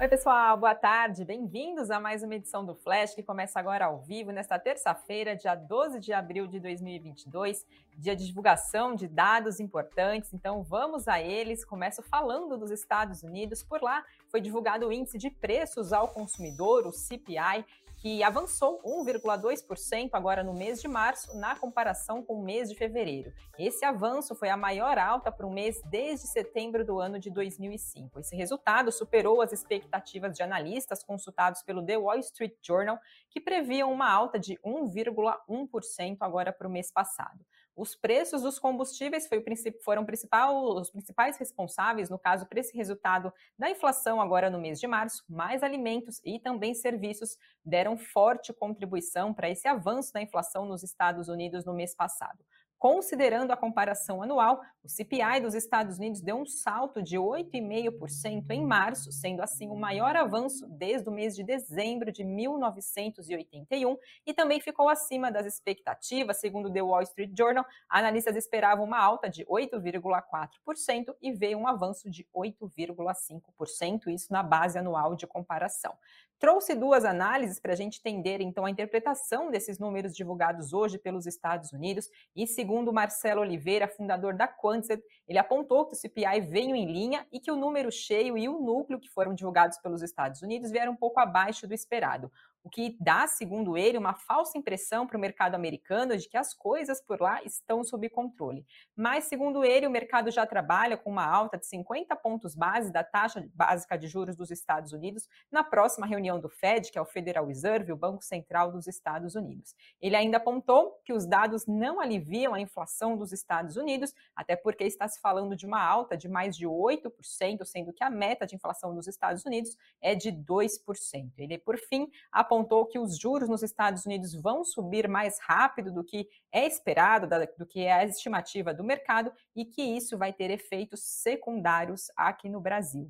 Oi, pessoal, boa tarde. Bem-vindos a mais uma edição do Flash, que começa agora ao vivo, nesta terça-feira, dia 12 de abril de 2022, dia de divulgação de dados importantes. Então, vamos a eles. Começo falando dos Estados Unidos. Por lá, foi divulgado o índice de preços ao consumidor, o CPI, que avançou 1,2% agora no mês de março, na comparação com o mês de fevereiro. Esse avanço foi a maior alta para um mês desde setembro do ano de 2005. Esse resultado superou as expectativas de analistas consultados pelo The Wall Street Journal, que previam uma alta de 1,1% agora para o mês passado. Os preços dos combustíveis foi foram principal, os principais responsáveis, no caso, para esse resultado da inflação agora no mês de março. Mais alimentos e também serviços deram forte contribuição para esse avanço da inflação nos Estados Unidos no mês passado. Considerando a comparação anual, o CPI dos Estados Unidos deu um salto de 8,5% em março, sendo assim o maior avanço desde o mês de dezembro de 1981 e também ficou acima das expectativas, segundo The Wall Street Journal. Analistas esperavam uma alta de 8,4% e veio um avanço de 8,5%, isso na base anual de comparação. Trouxe duas análises para a gente entender então a interpretação desses números divulgados hoje pelos Estados Unidos. E segundo Marcelo Oliveira, fundador da Quantset, ele apontou que o CPI veio em linha e que o número cheio e o núcleo que foram divulgados pelos Estados Unidos vieram um pouco abaixo do esperado o que dá, segundo ele, uma falsa impressão para o mercado americano de que as coisas por lá estão sob controle. Mas, segundo ele, o mercado já trabalha com uma alta de 50 pontos base da taxa básica de juros dos Estados Unidos na próxima reunião do Fed, que é o Federal Reserve, o Banco Central dos Estados Unidos. Ele ainda apontou que os dados não aliviam a inflação dos Estados Unidos, até porque está se falando de uma alta de mais de 8%, sendo que a meta de inflação dos Estados Unidos é de 2%. Ele, por fim, apontou que os juros nos Estados Unidos vão subir mais rápido do que é esperado, do que é a estimativa do mercado, e que isso vai ter efeitos secundários aqui no Brasil.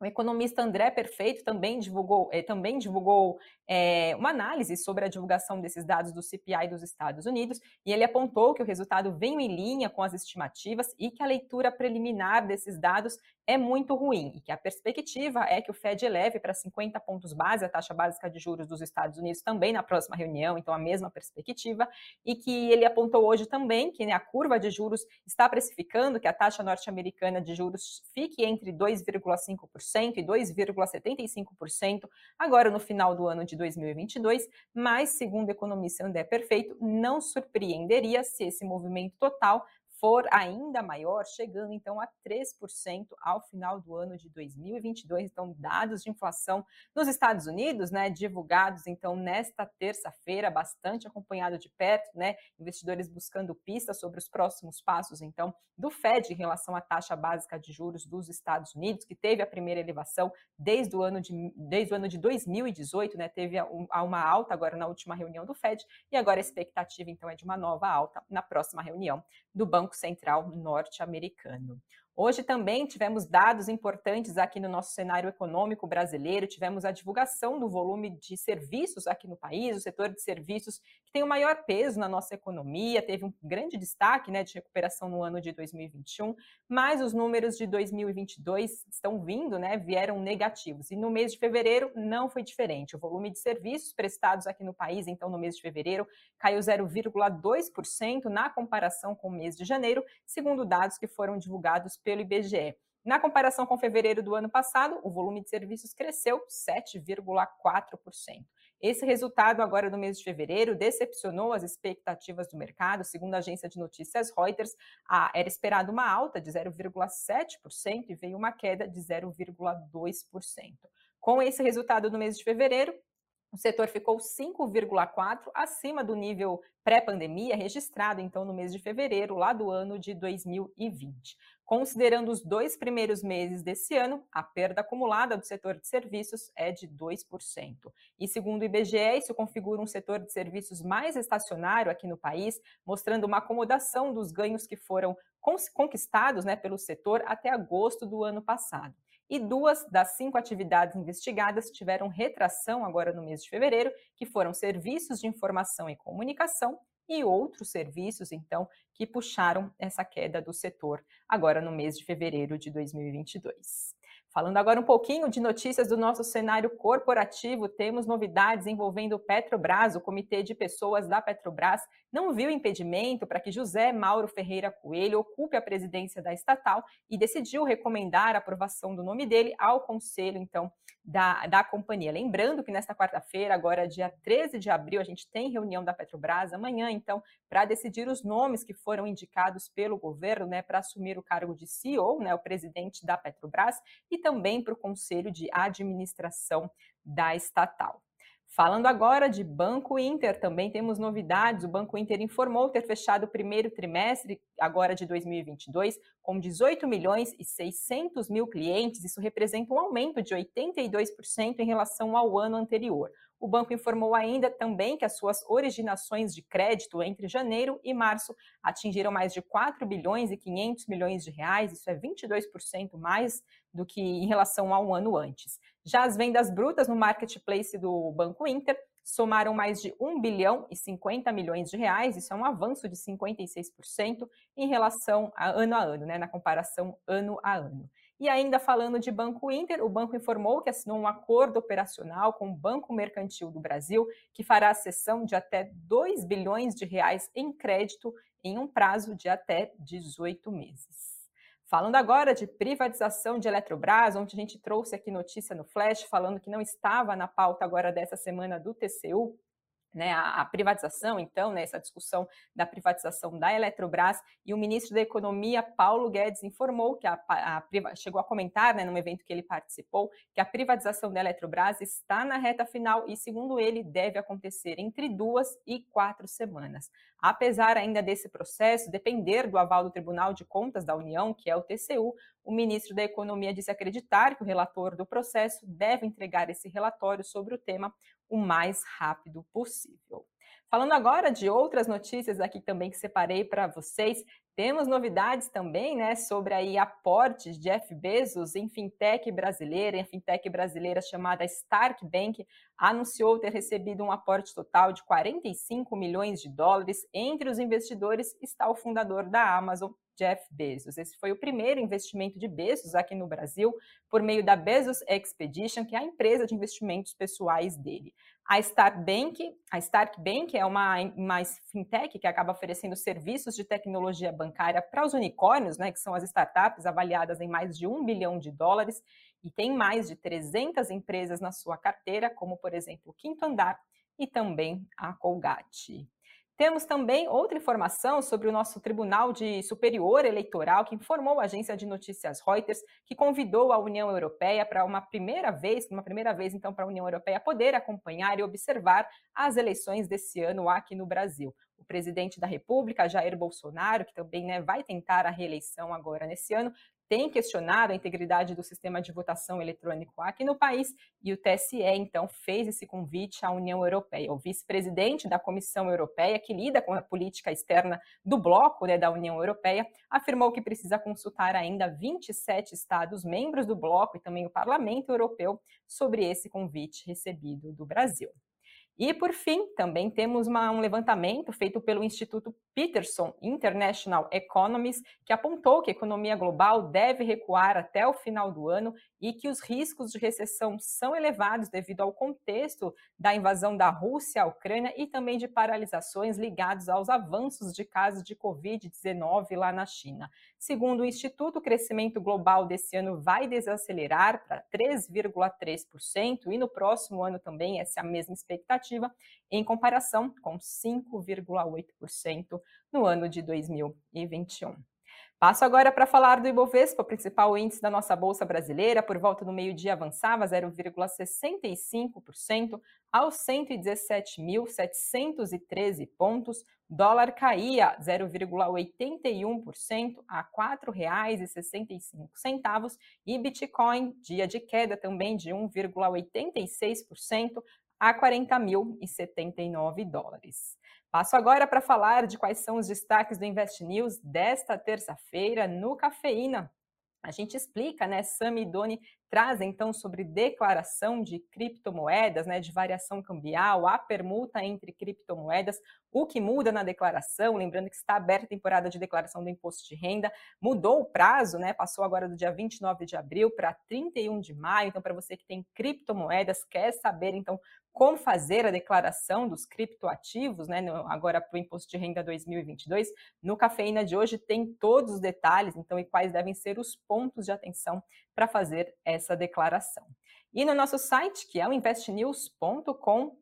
O economista André Perfeito também divulgou, eh, também divulgou eh, uma análise sobre a divulgação desses dados do CPI dos Estados Unidos e ele apontou que o resultado veio em linha com as estimativas e que a leitura preliminar desses dados é muito ruim e que a perspectiva é que o Fed eleve para 50 pontos base a taxa básica de juros dos Estados Unidos também na próxima reunião, então a mesma perspectiva, e que ele apontou hoje também que né, a curva de juros está precificando que a taxa norte-americana de juros fique entre 2,5% e 2,75% agora no final do ano de 2022, mas segundo o economista André Perfeito, não surpreenderia se esse movimento total for ainda maior, chegando então a 3% ao final do ano de 2022. Então, dados de inflação nos Estados Unidos, né, divulgados então nesta terça-feira, bastante acompanhado de perto, né, investidores buscando pistas sobre os próximos passos então do Fed em relação à taxa básica de juros dos Estados Unidos, que teve a primeira elevação desde o ano de desde o ano de 2018, né, teve uma alta agora na última reunião do Fed e agora a expectativa então é de uma nova alta na próxima reunião do Banco Central norte-americano. Hoje também tivemos dados importantes aqui no nosso cenário econômico brasileiro, tivemos a divulgação do volume de serviços aqui no país, o setor de serviços que tem o maior peso na nossa economia, teve um grande destaque né, de recuperação no ano de 2021, mas os números de 2022 estão vindo, né, vieram negativos. E no mês de fevereiro não foi diferente. O volume de serviços prestados aqui no país, então, no mês de fevereiro, caiu 0,2% na comparação com o mês de janeiro, segundo dados que foram divulgados pelo IBGE. Na comparação com fevereiro do ano passado, o volume de serviços cresceu 7,4%. Esse resultado agora no mês de fevereiro decepcionou as expectativas do mercado. Segundo a agência de notícias Reuters, era esperado uma alta de 0,7% e veio uma queda de 0,2%. Com esse resultado no mês de fevereiro, o setor ficou 5,4 acima do nível pré-pandemia registrado então no mês de fevereiro lá do ano de 2020. Considerando os dois primeiros meses desse ano, a perda acumulada do setor de serviços é de 2%. E segundo o IBGE, isso configura um setor de serviços mais estacionário aqui no país, mostrando uma acomodação dos ganhos que foram conquistados né, pelo setor até agosto do ano passado e duas das cinco atividades investigadas tiveram retração agora no mês de fevereiro, que foram serviços de informação e comunicação e outros serviços, então, que puxaram essa queda do setor agora no mês de fevereiro de 2022. Falando agora um pouquinho de notícias do nosso cenário corporativo, temos novidades envolvendo o Petrobras. O Comitê de Pessoas da Petrobras não viu impedimento para que José Mauro Ferreira Coelho ocupe a presidência da estatal e decidiu recomendar a aprovação do nome dele ao conselho, então, da, da companhia. Lembrando que nesta quarta-feira, agora dia 13 de abril, a gente tem reunião da Petrobras amanhã, então, para decidir os nomes que foram indicados pelo governo, né, para assumir o cargo de CEO, né, o presidente da Petrobras, e também para o Conselho de Administração da estatal. Falando agora de Banco Inter, também temos novidades. O Banco Inter informou ter fechado o primeiro trimestre, agora de 2022, com 18 milhões e 600 mil clientes. Isso representa um aumento de 82% em relação ao ano anterior. O banco informou ainda também que as suas originações de crédito entre janeiro e março atingiram mais de 4 bilhões e 500 milhões de reais, isso é 22% mais do que em relação a um ano antes. Já as vendas brutas no marketplace do Banco Inter somaram mais de 1 bilhão e 50 milhões de reais, isso é um avanço de 56% em relação a ano a ano, né, na comparação ano a ano. E ainda falando de Banco Inter, o banco informou que assinou um acordo operacional com o Banco Mercantil do Brasil, que fará a cessão de até 2 bilhões de reais em crédito em um prazo de até 18 meses. Falando agora de privatização de Eletrobras, onde a gente trouxe aqui notícia no Flash falando que não estava na pauta agora dessa semana do TCU, né, a, a, privatização, então, né, essa discussão da privatização da Eletrobras, e o ministro da Economia, Paulo Guedes, informou que a, a, a chegou a comentar, né, num evento que ele participou, que a privatização da Eletrobras está na reta final e, segundo ele, deve acontecer entre duas e quatro semanas. Apesar ainda desse processo depender do aval do Tribunal de Contas da União, que é o TCU, o ministro da Economia disse acreditar que o relator do processo deve entregar esse relatório sobre o tema o mais rápido possível. Falando agora de outras notícias aqui também que separei para vocês, temos novidades também, né, sobre aí aportes de Jeff Bezos em fintech brasileira, em fintech brasileira chamada Stark Bank, anunciou ter recebido um aporte total de 45 milhões de dólares. Entre os investidores está o fundador da Amazon, Jeff Bezos. Esse foi o primeiro investimento de Bezos aqui no Brasil, por meio da Bezos Expedition, que é a empresa de investimentos pessoais dele. A Stark Bank, a Stark Bank é uma, uma fintech que acaba oferecendo serviços de tecnologia bancária para os unicórnios, né, que são as startups avaliadas em mais de um bilhão de dólares, e tem mais de 300 empresas na sua carteira, como, por exemplo, o Quinto Andar e também a Colgate. Temos também outra informação sobre o nosso Tribunal de Superior Eleitoral, que informou a agência de notícias Reuters que convidou a União Europeia para uma primeira vez, uma primeira vez então para a União Europeia poder acompanhar e observar as eleições desse ano aqui no Brasil. O presidente da República, Jair Bolsonaro, que também né, vai tentar a reeleição agora nesse ano, tem questionado a integridade do sistema de votação eletrônico aqui no país e o TSE, então, fez esse convite à União Europeia. O vice-presidente da Comissão Europeia, que lida com a política externa do bloco né, da União Europeia, afirmou que precisa consultar ainda 27 Estados membros do bloco e também o Parlamento Europeu sobre esse convite recebido do Brasil. E, por fim, também temos uma, um levantamento feito pelo Instituto Peterson International Economies, que apontou que a economia global deve recuar até o final do ano e que os riscos de recessão são elevados devido ao contexto da invasão da Rússia à Ucrânia e também de paralisações ligados aos avanços de casos de Covid-19 lá na China. Segundo o Instituto, o crescimento global desse ano vai desacelerar para 3,3% e no próximo ano também essa é a mesma expectativa, em comparação com 5,8% no ano de 2021. Passo agora para falar do Ibovespa, o principal índice da nossa bolsa brasileira, por volta do meio-dia avançava 0,65% aos 117.713 pontos. Dólar caía 0,81% a R$ 4,65 e Bitcoin, dia de queda também de 1,86% a 40.079 dólares. Passo agora para falar de quais são os destaques do Invest News desta terça-feira no Cafeína. A gente explica, né? Sami Doni traz então sobre declaração de criptomoedas, né, de variação cambial, a permuta entre criptomoedas, o que muda na declaração, lembrando que está aberta a temporada de declaração do imposto de renda, mudou o prazo, né, passou agora do dia 29 de abril para 31 de maio, então para você que tem criptomoedas, quer saber então como fazer a declaração dos criptoativos, né, agora para o imposto de renda 2022, no Cafeína de hoje tem todos os detalhes, então, e quais devem ser os pontos de atenção para fazer essa declaração. E no nosso site, que é o investnews.com,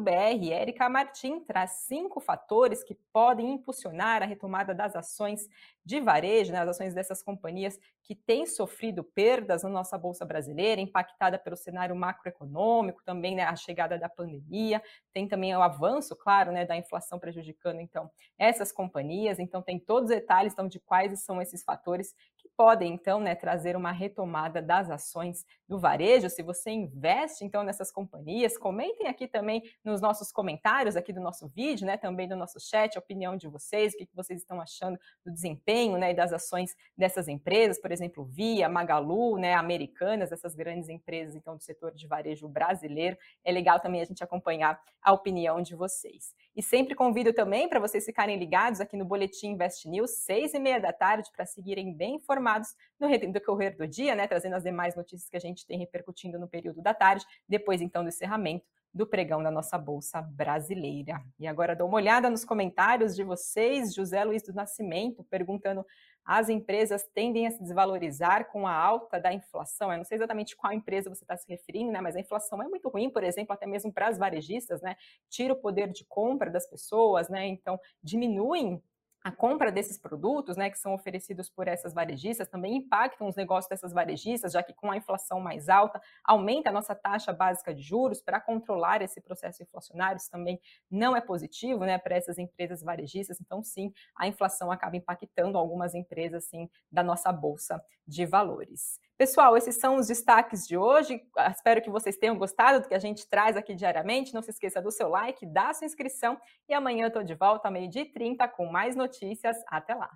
br Martim traz cinco fatores que podem impulsionar a retomada das ações de varejo, né, as ações dessas companhias que têm sofrido perdas na nossa Bolsa Brasileira, impactada pelo cenário macroeconômico, também né, a chegada da pandemia, tem também o avanço, claro, né, da inflação prejudicando, então, essas companhias. Então, tem todos os detalhes então, de quais são esses fatores podem, então, né, trazer uma retomada das ações do varejo. Se você investe, então, nessas companhias, comentem aqui também nos nossos comentários aqui do nosso vídeo, né, também do nosso chat, a opinião de vocês, o que vocês estão achando do desempenho, né, e das ações dessas empresas, por exemplo, Via, Magalu, né, Americanas, essas grandes empresas, então, do setor de varejo brasileiro. É legal também a gente acompanhar a opinião de vocês. E sempre convido também para vocês ficarem ligados aqui no Boletim Invest News, seis e meia da tarde, para seguirem bem informados no decorrer do dia, né, trazendo as demais notícias que a gente tem repercutindo no período da tarde, depois então do encerramento do pregão da nossa Bolsa Brasileira. E agora dou uma olhada nos comentários de vocês, José Luiz do Nascimento, perguntando as empresas tendem a se desvalorizar com a alta da inflação. Eu não sei exatamente qual empresa você está se referindo, né? Mas a inflação é muito ruim, por exemplo, até mesmo para as varejistas, né? Tira o poder de compra das pessoas, né? Então diminuem a compra desses produtos, né, que são oferecidos por essas varejistas, também impactam os negócios dessas varejistas, já que com a inflação mais alta, aumenta a nossa taxa básica de juros para controlar esse processo inflacionário, isso também não é positivo, né, para essas empresas varejistas, então sim, a inflação acaba impactando algumas empresas, sim, da nossa bolsa de valores. Pessoal, esses são os destaques de hoje. Ah, espero que vocês tenham gostado do que a gente traz aqui diariamente. Não se esqueça do seu like, da sua inscrição e amanhã eu estou de volta meio-dia e 30 com mais notícias. Até lá!